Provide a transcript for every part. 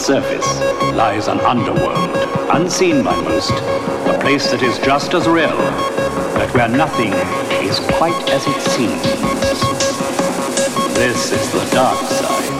surface lies an underworld, unseen by most, a place that is just as real, but where nothing is quite as it seems. This is the dark side.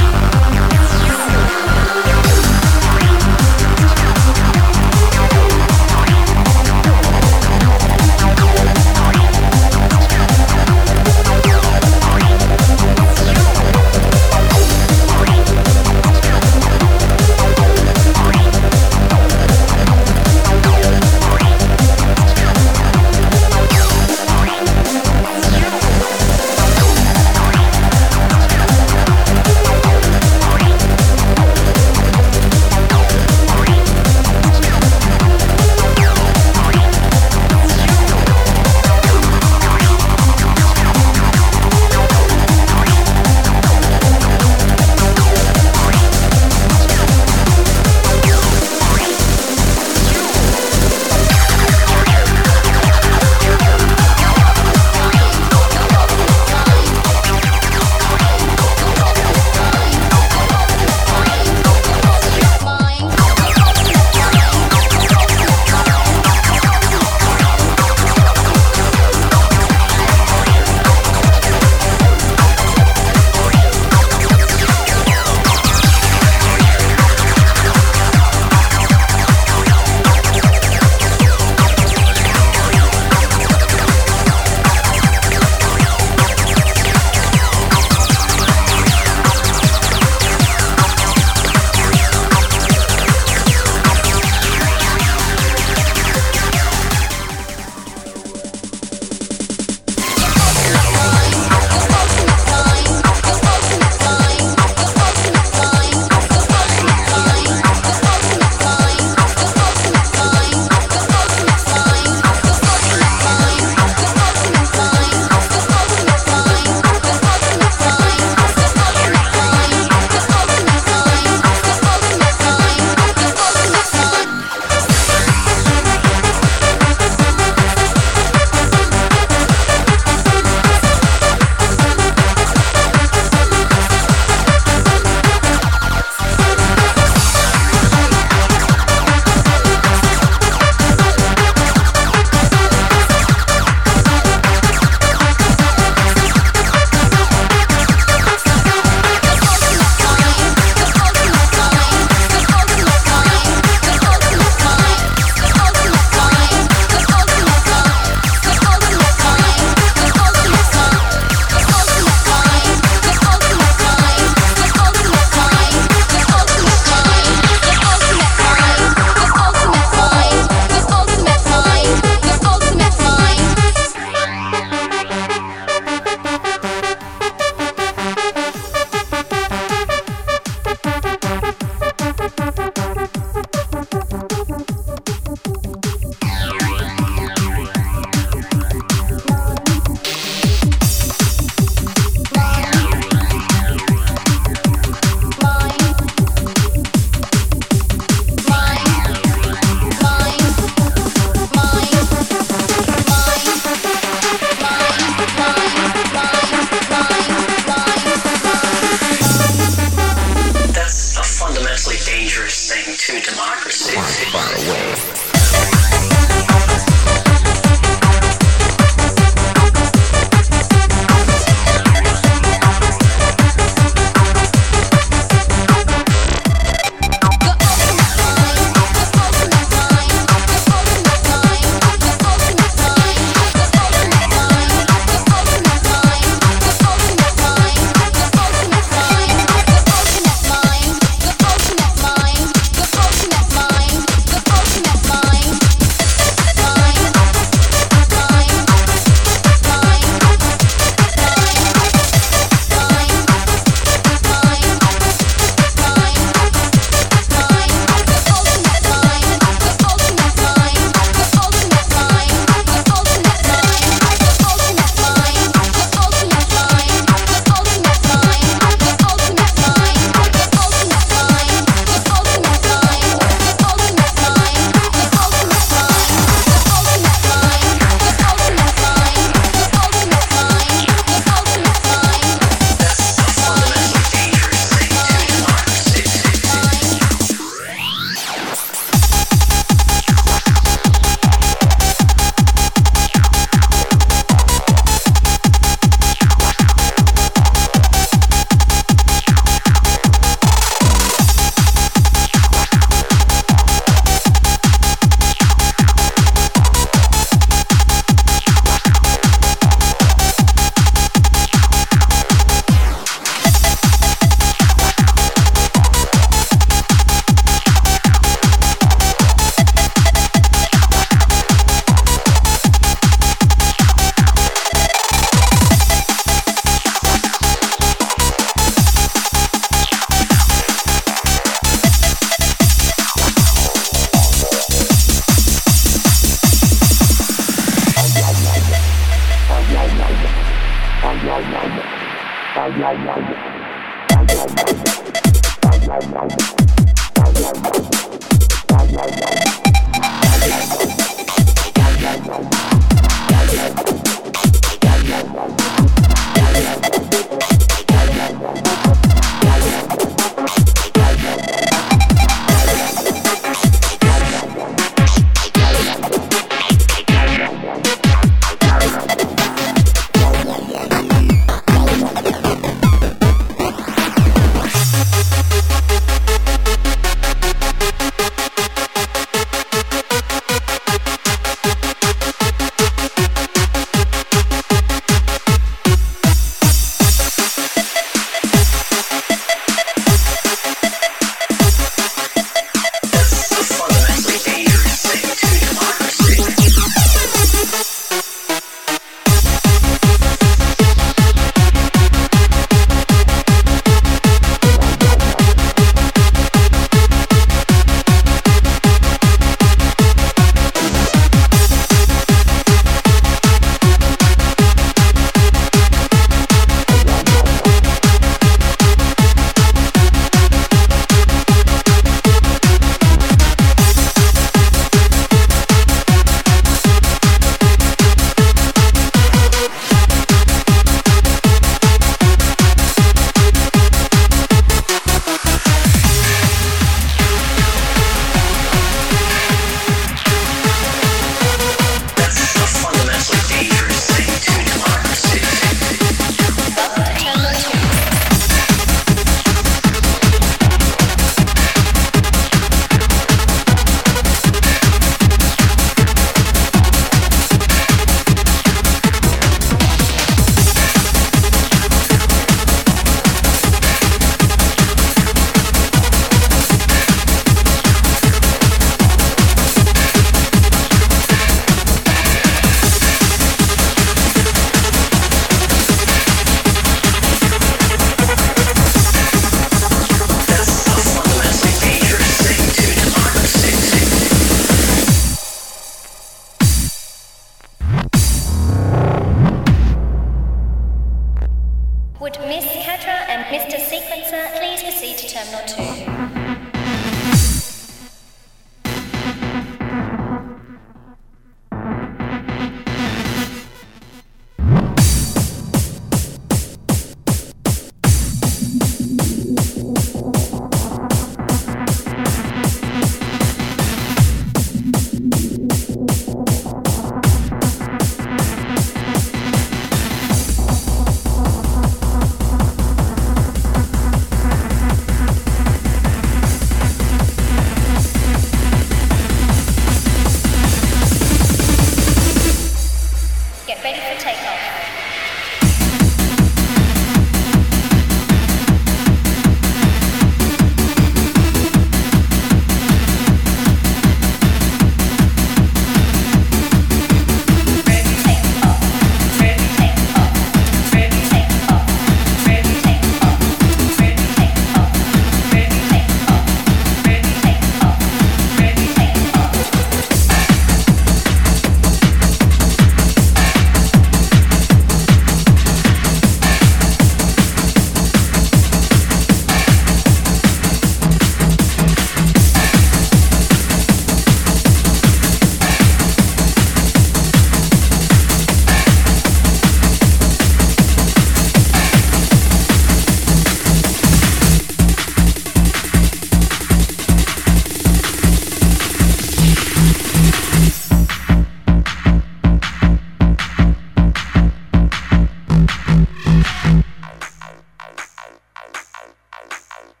you